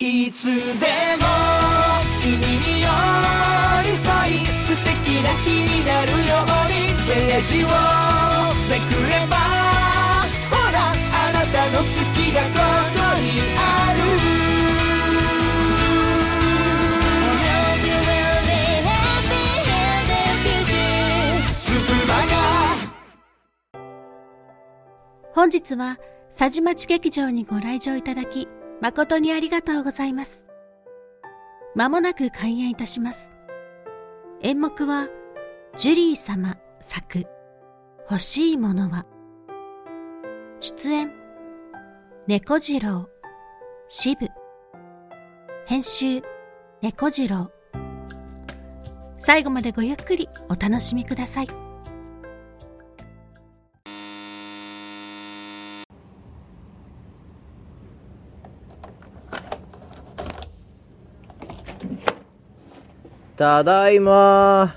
いつでも君に寄り添い素敵な日になるようにページをめくればほらあなたの好きがここにある。本日は佐治町劇場にご来場いただき誠にありがとうございます。まもなく開演いたします。演目はジュリー様作欲しいものは出演猫次郎支部編集猫次郎最後までごゆっくりお楽しみください。ただいま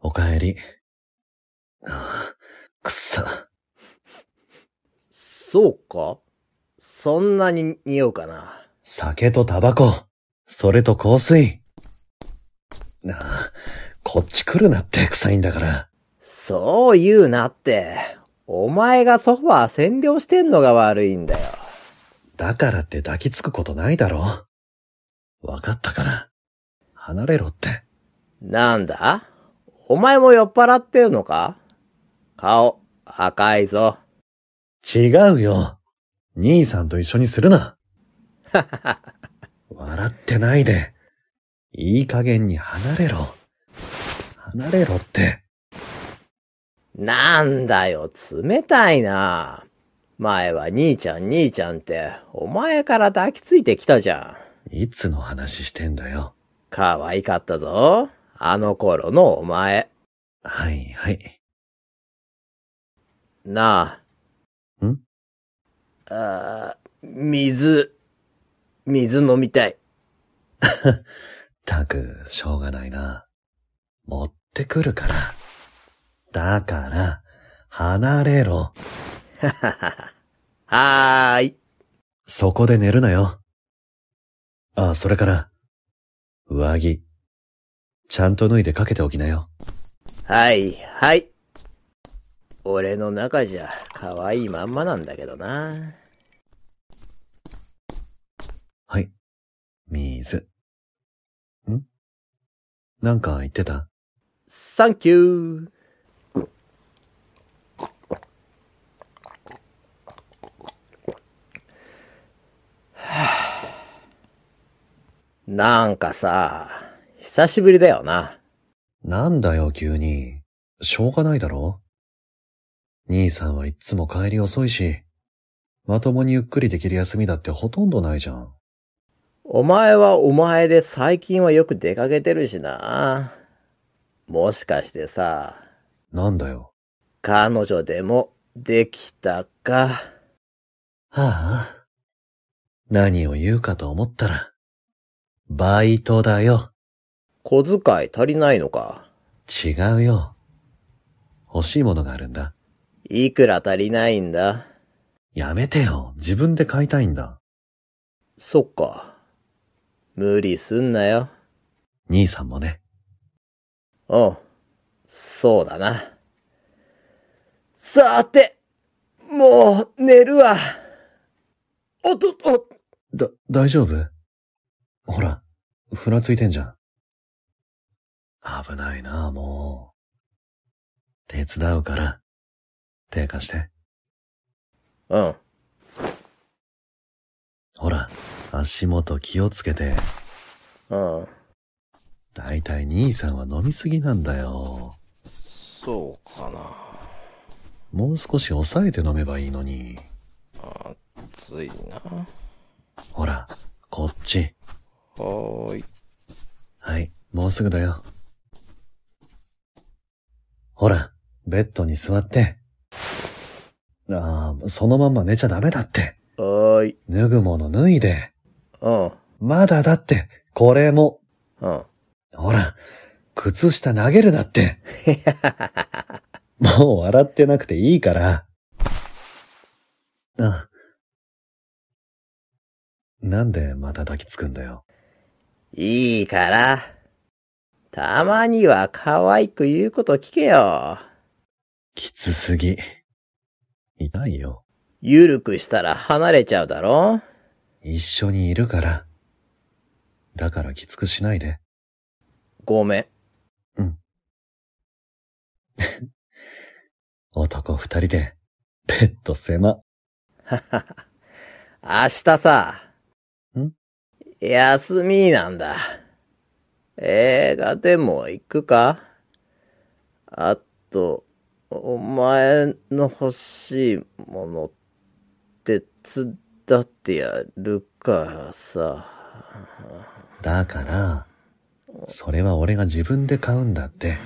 おかえり。ああ、くっさ。そうか？そんなに匂うかな酒とタバコ。それと香水。なあ、こっち来るなって臭いんだから。そう言うなって。お前がソファー占領してんのが悪いんだよ。だからって抱きつくことないだろ。わかったから。離れろって。なんだ？お前も酔っ払ってるのか？顔、赤いぞ。違うよ。兄さんと一緒にするな。笑ってないで。いい加減に離れろ。離れろって。なんだよ、冷たいな。前は兄ちゃん兄ちゃんって、お前から抱きついてきたじゃん。いつの話してんだよ。可愛かったぞ。あの頃のお前。はいはい。なあ。ん？あー水、水飲みたい。たく、しょうがないな。持ってくるから。だから、離れろ。はーい。そこで寝るなよ。あ、それから、上着、ちゃんと脱いでかけておきなよ。はい、はい。俺の中じゃ可愛いまんまなんだけどな。はい。水。ん？なんか言ってた？サンキュー。なんかさ、久しぶりだよな。なんだよ、急に。しょうがないだろ？兄さんはいっつも帰り遅いし、まともにゆっくりできる休みだってほとんどないじゃん。お前はお前で最近はよく出かけてるしな。もしかしてさ、なんだよ。彼女でもできたか？はあ？何を言うかと思ったら、バイトだよ。小遣い足りないのか？違うよ。欲しいものがあるんだ。いくら足りないんだ？やめてよ。自分で買いたいんだ。そっか。無理すんなよ。兄さんもね。うん。そうだな。さて、もう寝るわ。おっとっと、だ、大丈夫？ほら、ふらついてんじゃん。危ないな、もう。手伝うから、手貸して。うん。ほら、足元気をつけて。うん。だいたい兄さんは飲みすぎなんだよ。そうかな。もう少し抑えて飲めばいいのに。ついな。ほら、こっち。はーい。はい、もうすぐだよ。ほら、ベッドに座って。ああ、そのまんま寝ちゃダメだって。はーい。脱ぐもの脱いで。うん。まだだって、これも。うん。ほら、靴下投げるなって。もう笑ってなくていいから。あ。なんでまた抱きつくんだよ。いいから。たまには可愛く言うこと聞けよ。きつすぎ。痛いよ。ゆるくしたら離れちゃうだろ一緒にいるから。だからきつくしないで。ごめん。男二人で、ペット狭。明日さ。ん休みなんだ。映画でも行くか？あと、お前の欲しいもの手伝ってやるからさ。だから、それは俺が自分で買うんだって。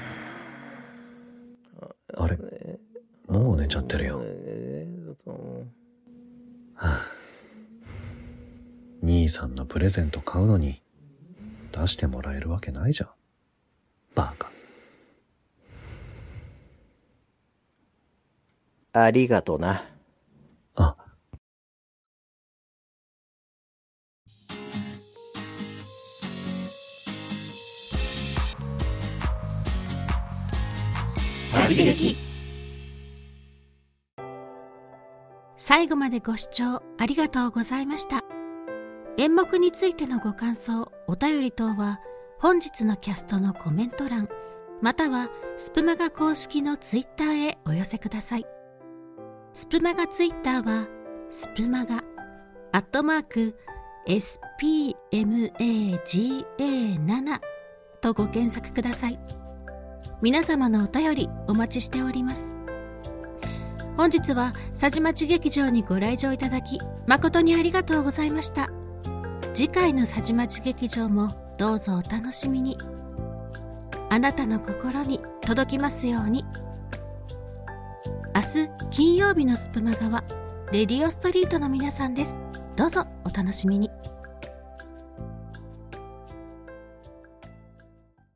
あれ？もう寝ちゃってるよ。はあ兄さんのプレゼント買うのに、出してもらえるわけないじゃん。バカ。ありがとな。あ、最後までご視聴ありがとうございました。演目についてのご感想、お便り等は本日のキャストのコメント欄、またはスプマガ公式のツイッターへお寄せください。スプマガツイッターは、スプマガ、アットマーク、spmaga7 とご検索ください。皆様のお便りお待ちしております。本日は佐治町劇場にご来場いただき誠にありがとうございました次回の佐治町劇場もどうぞお楽しみに。あなたの心に届きますように。明日金曜日のスプマガはレディオストリートの皆さんです。どうぞお楽しみに。